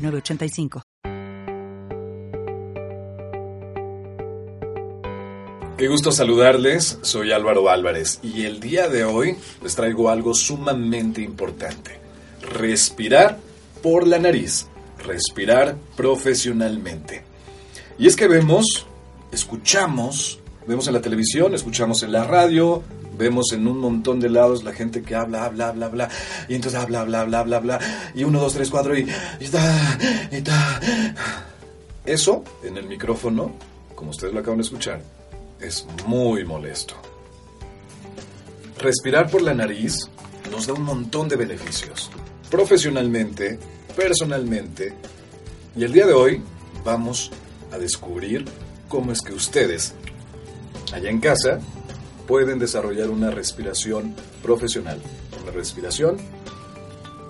906985. Qué gusto saludarles, soy Álvaro Álvarez y el día de hoy les traigo algo sumamente importante. Respirar por la nariz, respirar profesionalmente. Y es que vemos, escuchamos, vemos en la televisión, escuchamos en la radio, vemos en un montón de lados la gente que habla, habla, habla, habla, y entonces habla, habla, habla, habla, habla, y uno, dos, tres, cuatro, y, y está, y está. Eso en el micrófono, como ustedes lo acaban de escuchar, es muy molesto. Respirar por la nariz nos da un montón de beneficios, profesionalmente, personalmente, y el día de hoy vamos a descubrir cómo es que ustedes, allá en casa, pueden desarrollar una respiración profesional, una respiración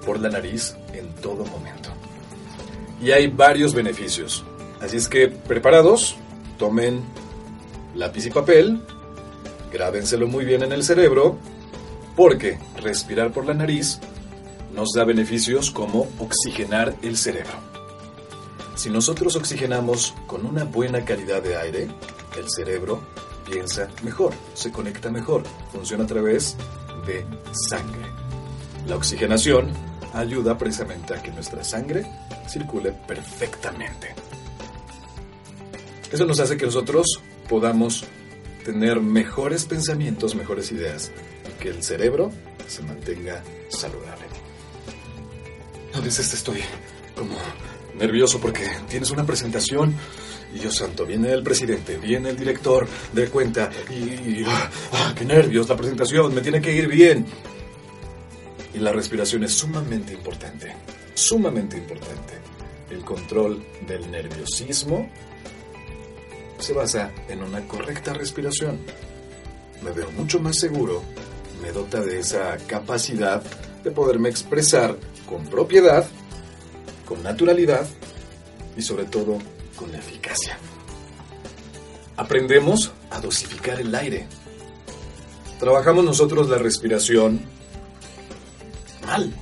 por la nariz en todo momento. Y hay varios beneficios. Así es que, preparados, tomen lápiz y papel, grábenselo muy bien en el cerebro, porque respirar por la nariz nos da beneficios como oxigenar el cerebro. Si nosotros oxigenamos con una buena calidad de aire, el cerebro piensa mejor, se conecta mejor, funciona a través de sangre. La oxigenación ayuda precisamente a que nuestra sangre circule perfectamente. Eso nos hace que nosotros podamos tener mejores pensamientos, mejores ideas y que el cerebro se mantenga saludable. A veces estoy como nervioso porque tienes una presentación y Dios santo, viene el presidente, viene el director de cuenta y, ah, qué nervios, la presentación, me tiene que ir bien. Y la respiración es sumamente importante, sumamente importante. El control del nerviosismo se basa en una correcta respiración. Me veo mucho más seguro, me dota de esa capacidad de poderme expresar con propiedad, con naturalidad y sobre todo con eficacia. Aprendemos a dosificar el aire. Trabajamos nosotros la respiración mal.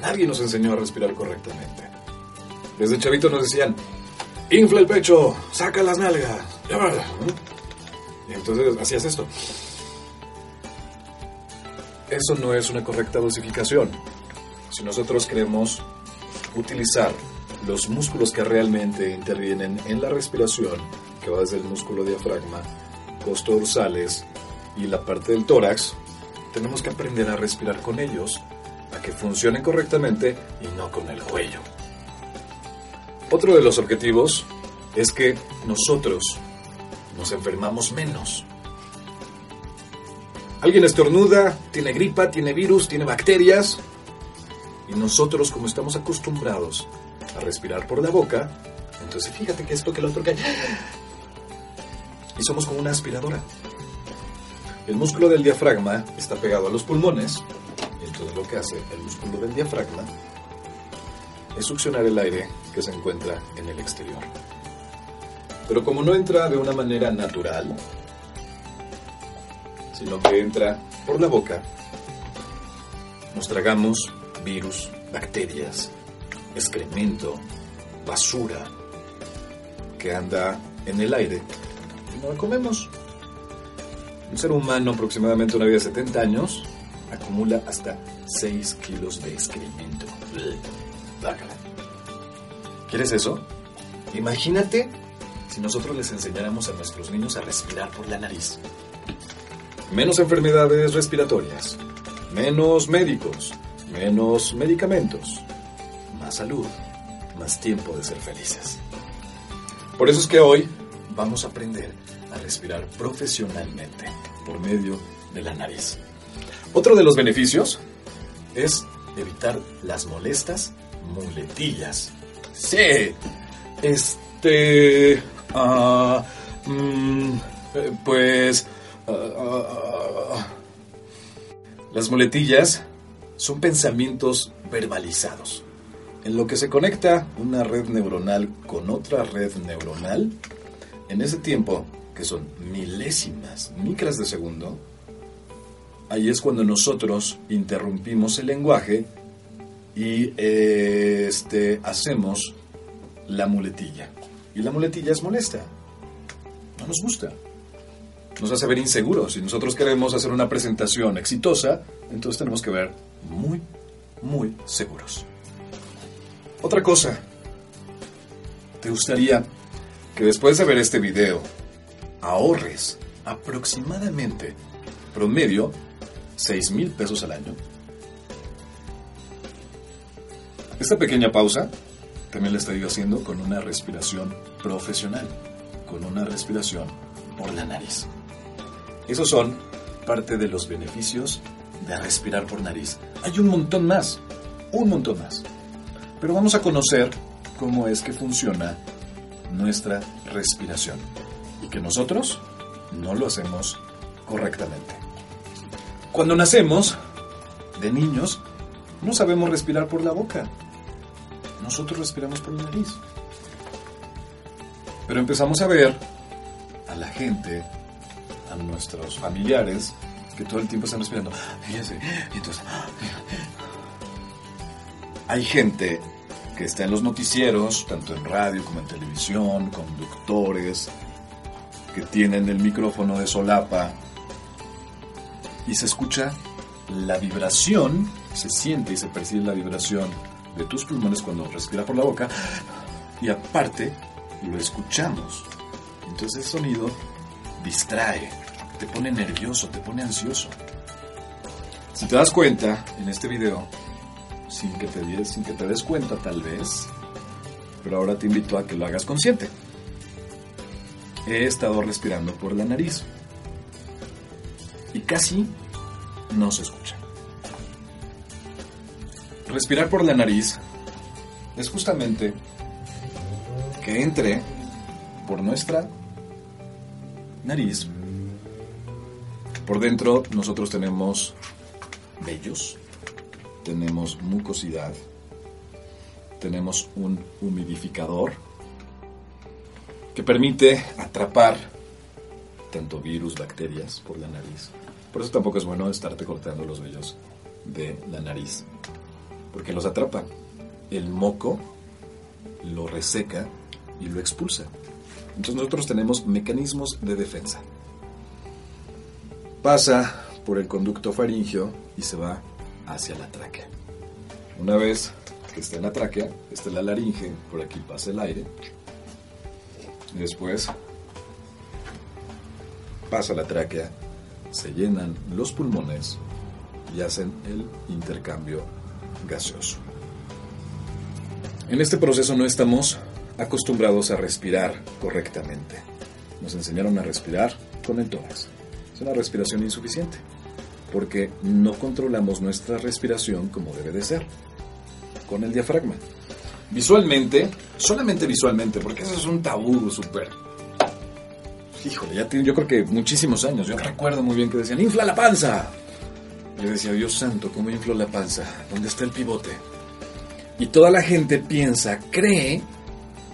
Nadie nos enseñó a respirar correctamente. Desde chavito nos decían, infla el pecho, saca las nalgas. Y entonces hacías esto. Eso no es una correcta dosificación. Si nosotros queremos utilizar los músculos que realmente intervienen en la respiración, que va desde el músculo diafragma, dorsales y la parte del tórax, tenemos que aprender a respirar con ellos, a que funcionen correctamente y no con el cuello. Otro de los objetivos es que nosotros nos enfermamos menos. Alguien estornuda, tiene gripa, tiene virus, tiene bacterias, y nosotros como estamos acostumbrados a respirar por la boca, entonces fíjate que esto que el otro cae. Y somos como una aspiradora. El músculo del diafragma está pegado a los pulmones, y entonces lo que hace el músculo del diafragma es succionar el aire que se encuentra en el exterior. Pero como no entra de una manera natural, sino que entra por la boca, nos tragamos virus, bacterias, excremento, basura que anda en el aire y no la comemos. Un ser humano aproximadamente una vida de 70 años acumula hasta 6 kilos de excremento. ¿Quieres eso? Imagínate si nosotros les enseñáramos a nuestros niños a respirar por la nariz. Menos enfermedades respiratorias, menos médicos, menos medicamentos, más salud, más tiempo de ser felices. Por eso es que hoy vamos a aprender a respirar profesionalmente por medio de la nariz. Otro de los beneficios es evitar las molestas muletillas. Sí. Este... ah, mm, eh, pues... ah, ah, las muletillas son pensamientos verbalizados. En lo que se conecta una red neuronal con otra red neuronal, en ese tiempo, que son milésimas, micras de segundo, ahí es cuando nosotros interrumpimos el lenguaje y este, hacemos la muletilla. Y la muletilla es molesta. No nos gusta. Nos hace ver inseguros. Si nosotros queremos hacer una presentación exitosa, entonces tenemos que ver muy, muy seguros. Otra cosa. ¿Te gustaría que después de ver este video ahorres aproximadamente promedio 6 mil pesos al año? Esta pequeña pausa también la estoy haciendo con una respiración profesional, con una respiración por la nariz. Esos son parte de los beneficios de respirar por nariz. Hay un montón más, un montón más. Pero vamos a conocer cómo es que funciona nuestra respiración y que nosotros no lo hacemos correctamente. Cuando nacemos, de niños, no sabemos respirar por la boca. Nosotros respiramos por la nariz. Pero empezamos a ver a la gente, a nuestros familiares, que todo el tiempo están respirando. Fíjense, y entonces, hay gente que está en los noticieros, tanto en radio como en televisión, conductores, que tienen el micrófono de solapa y se escucha la vibración, se siente y se percibe la vibración de tus pulmones cuando respiras por la boca y aparte lo escuchamos. Entonces ese sonido distrae, te pone nervioso, te pone ansioso. Si te das cuenta en este video, sin que te des, sin que te des cuenta tal vez, pero ahora te invito a que lo hagas consciente. He estado respirando por la nariz y casi no se escucha. Respirar por la nariz es justamente que entre por nuestra nariz. Por dentro nosotros tenemos vellos, tenemos mucosidad, tenemos un humidificador que permite atrapar tanto virus, bacterias por la nariz. Por eso tampoco es bueno estarte cortando los vellos de la nariz, porque los atrapa. El moco lo reseca y lo expulsa. Entonces nosotros tenemos mecanismos de defensa. Pasa por el conducto faríngeo y se va hacia la tráquea. Una vez que está en la tráquea, está la laringe, por aquí pasa el aire. Después pasa la tráquea, se llenan los pulmones y hacen el intercambio gaseoso. En este proceso no estamos acostumbrados a respirar correctamente. Nos enseñaron a respirar con el tórax. Es una respiración insuficiente porque no controlamos nuestra respiración como debe de ser, con el diafragma. Visualmente, solamente visualmente, porque eso es un tabú súper... Híjole, ya tiene yo creo que muchísimos años. Yo recuerdo muy bien que decían, infla la panza. Yo decía, Dios santo, ¿cómo inflo la panza? ¿Dónde está el pivote? Y toda la gente piensa, cree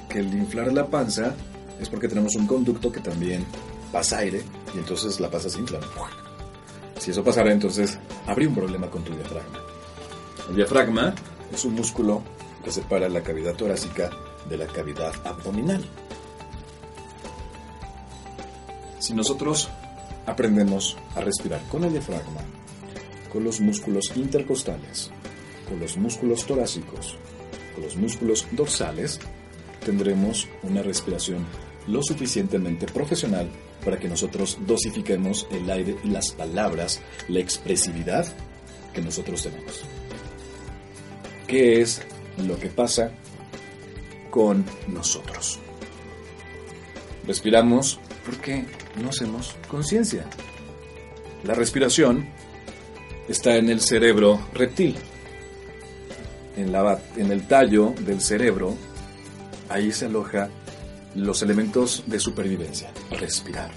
que el inflar la panza es porque tenemos un conducto que también pasa aire y entonces la panza se infla. Si eso pasara, entonces habría un problema con tu diafragma. El diafragma es un músculo que separa la cavidad torácica de la cavidad abdominal. Si nosotros aprendemos a respirar con el diafragma, con los músculos intercostales, con los músculos torácicos, con los músculos dorsales, tendremos una respiración lo suficientemente profesional para que nosotros dosifiquemos el aire y las palabras, la expresividad que nosotros tenemos. ¿Qué es lo que pasa con nosotros? Respiramos porque no hacemos conciencia. La respiración está en el cerebro reptil. En, la, en el tallo del cerebro ahí se aloja los elementos de supervivencia, respirar.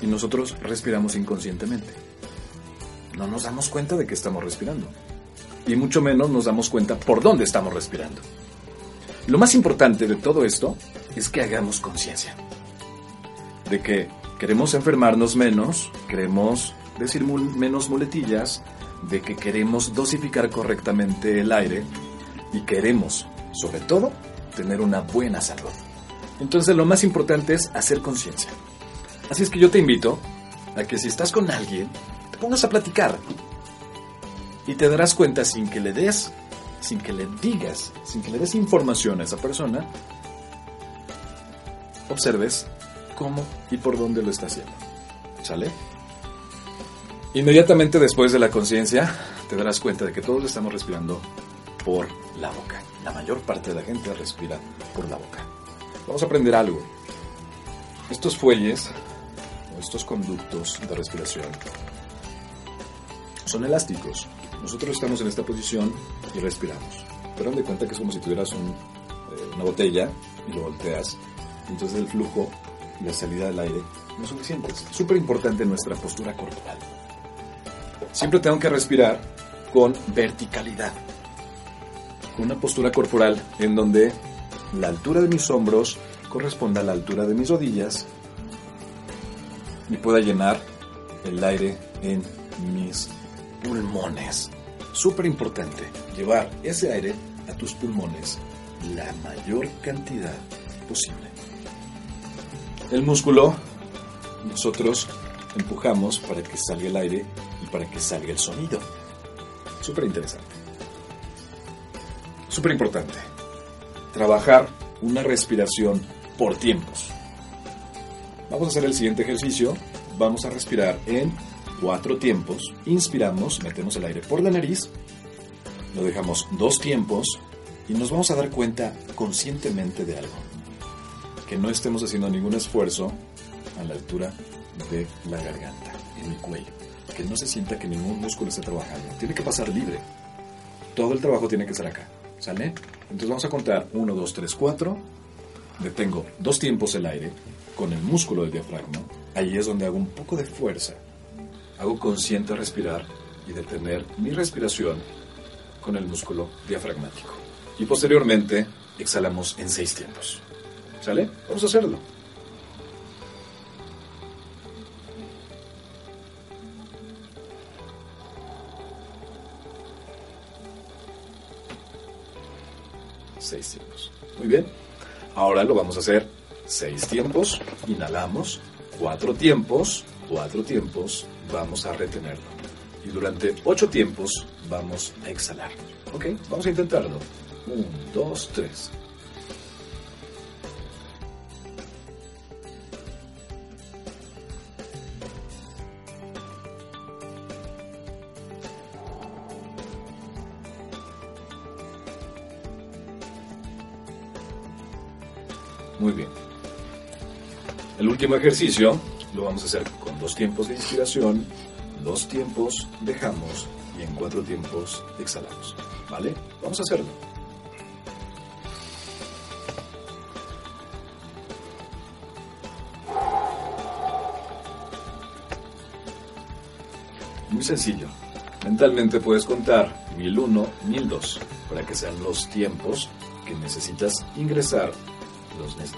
Y nosotros respiramos inconscientemente. No nos damos cuenta de que estamos respirando. Y mucho menos nos damos cuenta por dónde estamos respirando. Lo más importante de todo esto es que hagamos conciencia. De que queremos enfermarnos menos, queremos decir menos muletillas, de que queremos dosificar correctamente el aire y queremos, sobre todo, tener una buena salud. Entonces lo más importante es hacer conciencia. Así es que yo te invito a que si estás con alguien, te pongas a platicar y te darás cuenta sin que le des, sin que le digas, sin que le des información a esa persona, observes cómo y por dónde lo está haciendo. ¿Sale? Inmediatamente después de la conciencia, te darás cuenta de que todos estamos respirando por la boca. La mayor parte de la gente respira por la boca. Vamos a aprender algo. Estos fuelles, estos conductos de respiración, son elásticos. Nosotros estamos en esta posición y respiramos. Pero de cuenta que es como si tuvieras eh, una botella y lo volteas. Entonces el flujo y la salida del aire no es suficiente. Es súper importante nuestra postura corporal. Siempre tengo que respirar con verticalidad. Una postura corporal en donde la altura de mis hombros corresponda a la altura de mis rodillas y pueda llenar el aire en mis pulmones. Súper importante, llevar ese aire a tus pulmones la mayor cantidad posible. El músculo, nosotros empujamos para que salga el aire y para que salga el sonido. Súper interesante. Súper importante. Trabajar una respiración por tiempos. Vamos a hacer el siguiente ejercicio. Vamos a respirar en cuatro tiempos. Inspiramos, metemos el aire por la nariz, lo dejamos dos tiempos y nos vamos a dar cuenta conscientemente de algo. Que no estemos haciendo ningún esfuerzo a la altura de la garganta, en el cuello. Que no se sienta que ningún músculo esté trabajando. Tiene que pasar libre. Todo el trabajo tiene que ser acá. ¿Sale? Entonces vamos a contar 1, 2, 3, 4. Detengo dos tiempos el aire con el músculo del diafragma. Ahí es donde hago un poco de fuerza. Hago consciente respirar y detener mi respiración con el músculo diafragmático. Y posteriormente exhalamos en seis tiempos. ¿Sale? Vamos a hacerlo. Seis tiempos. Muy bien. Ahora lo vamos a hacer seis tiempos. Inhalamos. Cuatro tiempos. Cuatro tiempos. Vamos a retenerlo. Y durante ocho tiempos vamos a exhalar. ¿Ok? Vamos a intentarlo. Un, dos, tres. Muy bien. El último ejercicio lo vamos a hacer con dos tiempos de inspiración, dos tiempos dejamos y en cuatro tiempos exhalamos. ¿Vale? Vamos a hacerlo. Muy sencillo. Mentalmente puedes contar 1001, 1002 para que sean los tiempos que necesitas ingresar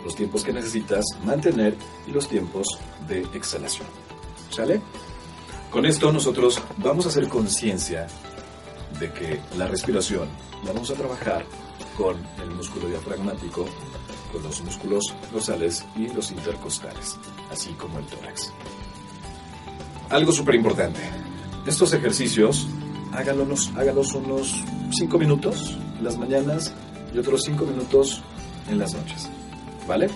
los, tiempos que necesitas mantener y los tiempos de exhalación. ¿Sale? Con esto nosotros vamos a hacer conciencia de que la respiración vamos a trabajar con el músculo diafragmático, con los músculos dorsales y los intercostales, así como el tórax. Algo súper importante. Estos ejercicios, hágalos, hágalos unos 5 minutos en las mañanas y otros 5 minutos en las noches. ¿Vale?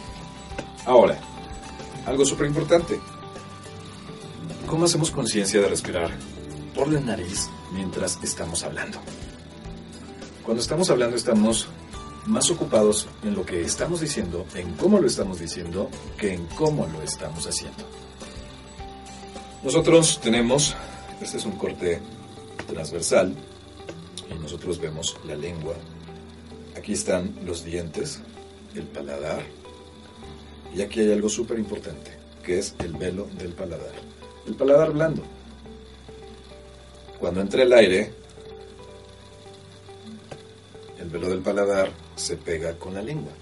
Ahora, algo súper importante. ¿Cómo hacemos conciencia de respirar por la nariz mientras estamos hablando? Cuando estamos hablando estamos más ocupados en lo que estamos diciendo, en cómo lo estamos diciendo, que en cómo lo estamos haciendo. Nosotros tenemos, este es un corte transversal, y nosotros vemos la lengua Aquí están los dientes, el paladar. Y aquí hay algo súper importante, que es el velo del paladar. El paladar blando. Cuando entra el aire, el velo del paladar se pega con la lengua.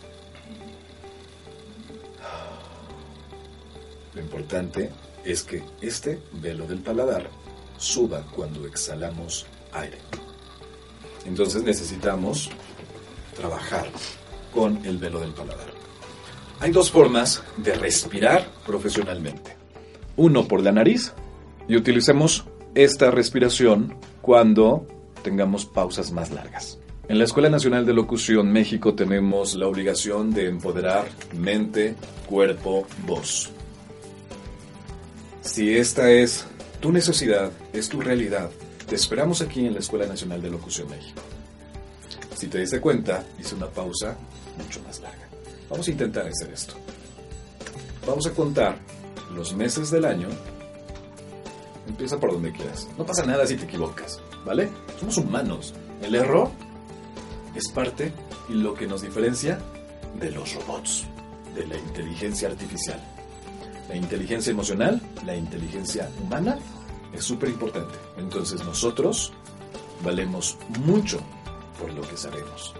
Lo importante es que este velo del paladar suba cuando exhalamos aire. Entonces necesitamos trabajar con el velo del paladar. Hay dos formas de respirar profesionalmente. Uno por la nariz y utilicemos esta respiración cuando tengamos pausas más largas. En la Escuela Nacional de Locución México tenemos la obligación de empoderar mente, cuerpo, voz. Si esta es tu necesidad, es tu realidad, te esperamos aquí en la Escuela Nacional de Locución México. Si te diste cuenta, hice una pausa mucho más larga. Vamos a intentar hacer esto. Vamos a contar los meses del año. Empieza por donde quieras. No pasa nada si te equivocas, ¿vale? Somos humanos. El error es parte y lo que nos diferencia de los robots, de la inteligencia artificial. La inteligencia emocional, la inteligencia humana es súper importante. Entonces nosotros valemos mucho por lo que sabemos,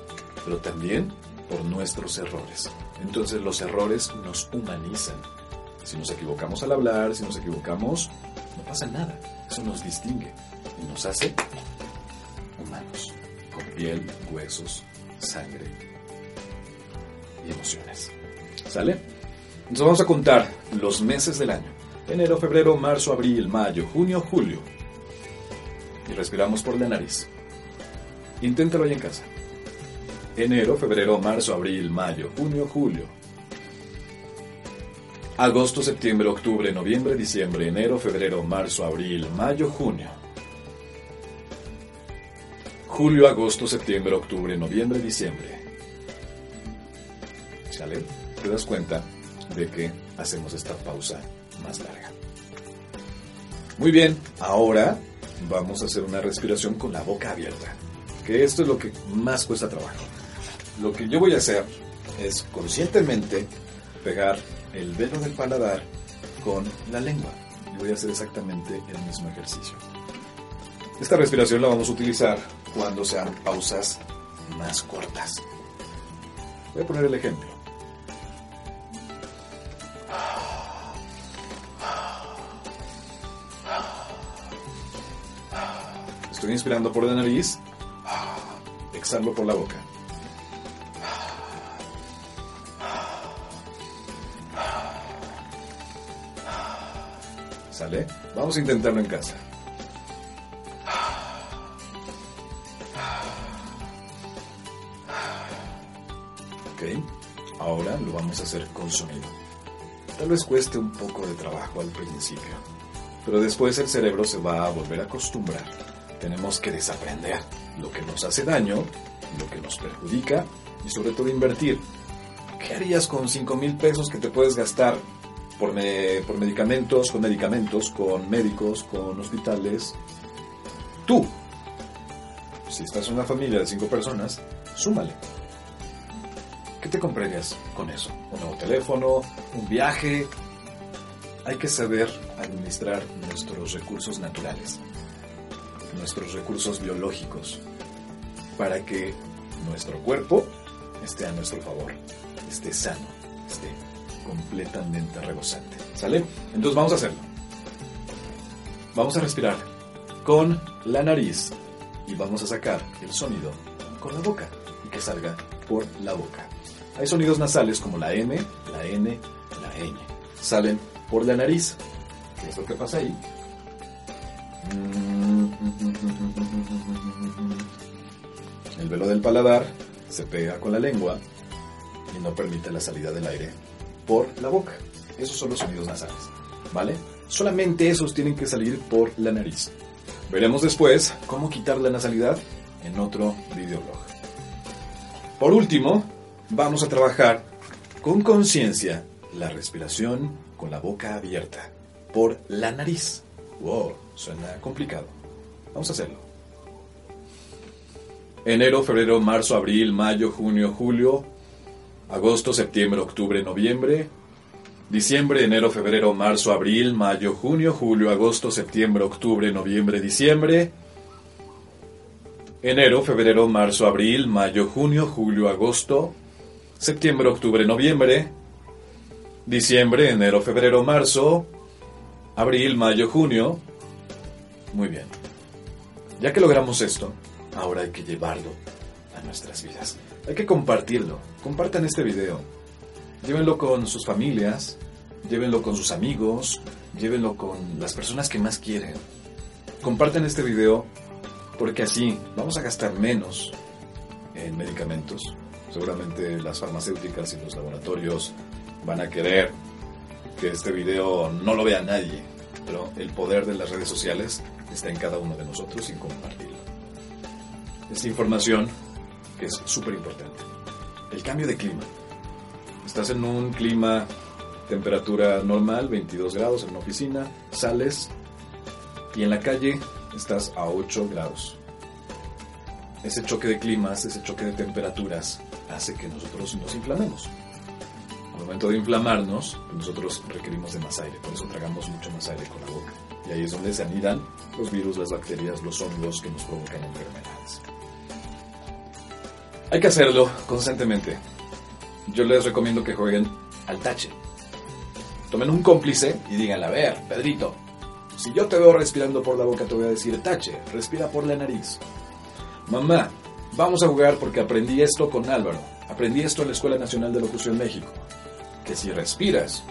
pero también por nuestros errores. Entonces los errores nos humanizan. Si nos equivocamos al hablar, si nos equivocamos, no pasa nada. Eso nos distingue y nos hace humanos, con piel, huesos, sangre y emociones. ¿Sale? Entonces vamos a contar los meses del año. Enero, febrero, marzo, abril, mayo, junio, julio. Y respiramos por la nariz. Inténtalo ahí en casa. Enero, febrero, marzo, abril, mayo, junio, julio. Agosto, septiembre, octubre, noviembre, diciembre, enero, febrero, marzo, abril, mayo, junio. Julio, agosto, septiembre, octubre, noviembre, diciembre. ¿Sale? Te das cuenta de que hacemos esta pausa más larga. Muy bien, ahora vamos a hacer una respiración con la boca abierta, que esto es lo que más cuesta trabajo. Lo que yo voy a hacer es conscientemente pegar el velo del paladar con la lengua. Y voy a hacer exactamente el mismo ejercicio. Esta respiración la vamos a utilizar cuando sean pausas más cortas. Voy a poner el ejemplo. Estoy inspirando por la nariz, exhalo por la boca. Vamos a intentarlo en casa. Ok, ahora lo vamos a hacer con sonido. Tal vez cueste un poco de trabajo al principio, pero después el cerebro se va a volver a acostumbrar. Tenemos que desaprender lo que nos hace daño, lo que nos perjudica y sobre todo invertir. ¿Qué harías con 5 mil pesos que te puedes gastar por, me- por medicamentos, con medicamentos, con médicos, con hospitales? Tú, si estás en una familia de 5 personas, súmale. ¿Qué te comprarías con eso? ¿Un nuevo teléfono? ¿Un viaje? Hay que saber administrar nuestros recursos naturales, nuestros recursos biológicos, para que nuestro cuerpo esté a nuestro favor, esté sano, esté completamente rebosante. ¿Sale? Entonces vamos a hacerlo. Vamos a respirar con la nariz y vamos a sacar el sonido con la boca y que salga por la boca. Hay sonidos nasales como la M, la N, la ñ. Salen por la nariz. ¿Qué es lo que pasa ahí? El velo del paladar se pega con la lengua y no permite la salida del aire por la boca. Esos son los sonidos nasales, ¿vale? Solamente esos tienen que salir por la nariz. Veremos después cómo quitar la nasalidad en otro videoblog. Por último, vamos a trabajar con conciencia la respiración con la boca abierta por la nariz. Wow, suena complicado. Vamos a hacerlo. enero, febrero, marzo, abril, mayo, junio, julio, agosto, septiembre, octubre, noviembre, diciembre, enero, febrero, marzo, abril, mayo, junio, julio, agosto, septiembre, octubre, noviembre, diciembre, enero, febrero, marzo, abril, mayo, junio, julio, agosto, septiembre, octubre, noviembre, diciembre, enero, febrero, marzo, abril, mayo, junio. Muy bien. Ya que logramos esto, ahora hay que llevarlo a nuestras vidas. Hay que compartirlo. Compartan este video. Llévenlo con sus familias, llévenlo con sus amigos, llévenlo con las personas que más quieren. Compartan este video porque así vamos a gastar menos en medicamentos. Seguramente las farmacéuticas y los laboratorios van a querer que este video no lo vea nadie, pero el poder de las redes sociales está en cada uno de nosotros y compartirlo. Esta información que es súper importante. El cambio de clima. Estás en un clima, temperatura normal, 22 grados en una oficina, sales y en la calle estás a 8 grados. Ese choque de climas, ese choque de temperaturas hace que nosotros nos inflamemos. Al momento de inflamarnos, nosotros requerimos de más aire, por eso tragamos mucho más aire con la boca. Y ahí es donde se anidan los virus, las bacterias, los hongos que nos provocan enfermedades. Hay que hacerlo constantemente. Yo les recomiendo que jueguen al tache. Tomen un cómplice y digan, a ver, Pedrito, si yo te veo respirando por la boca te voy a decir, tache, respira por la nariz. Mamá, vamos a jugar porque aprendí esto con Álvaro. Aprendí esto en la Escuela Nacional de Locución México. Que si respiras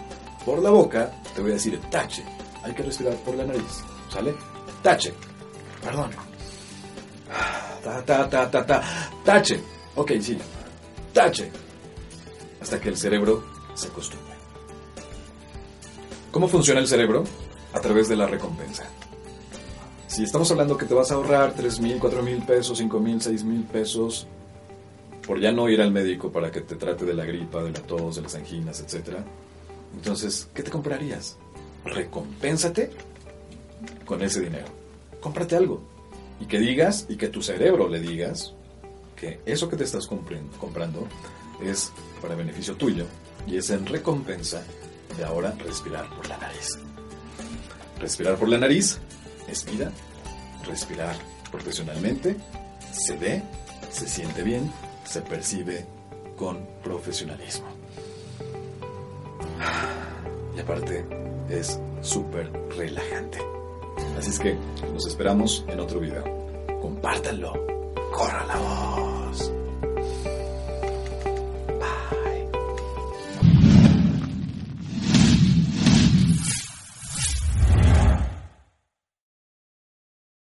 por la boca, te voy a decir, tache, hay que respirar por la nariz. ¿Sale? Tache. Perdón. Ta, ta, ta, ta, ta. Tache. Ok, sí. Tache. Hasta que el cerebro se acostumbre. ¿Cómo funciona el cerebro? A través de la recompensa. Si estamos hablando que te vas a ahorrar 3 mil, 4 mil pesos, 5 mil, 6 mil pesos por ya no ir al médico para que te trate de la gripa, de la tos, de las anginas, etc. Entonces, ¿qué te comprarías? Recompénsate con ese dinero. Cómprate algo. Y que digas, y que tu cerebro le digas, que eso que te estás comprando es para beneficio tuyo y es en recompensa de ahora respirar por la nariz. Respirar por la nariz es vida. Respirar profesionalmente se ve, se siente bien, se percibe con profesionalismo. Y aparte es súper relajante. Así es que nos esperamos en otro video. Compártanlo. Corra la voz.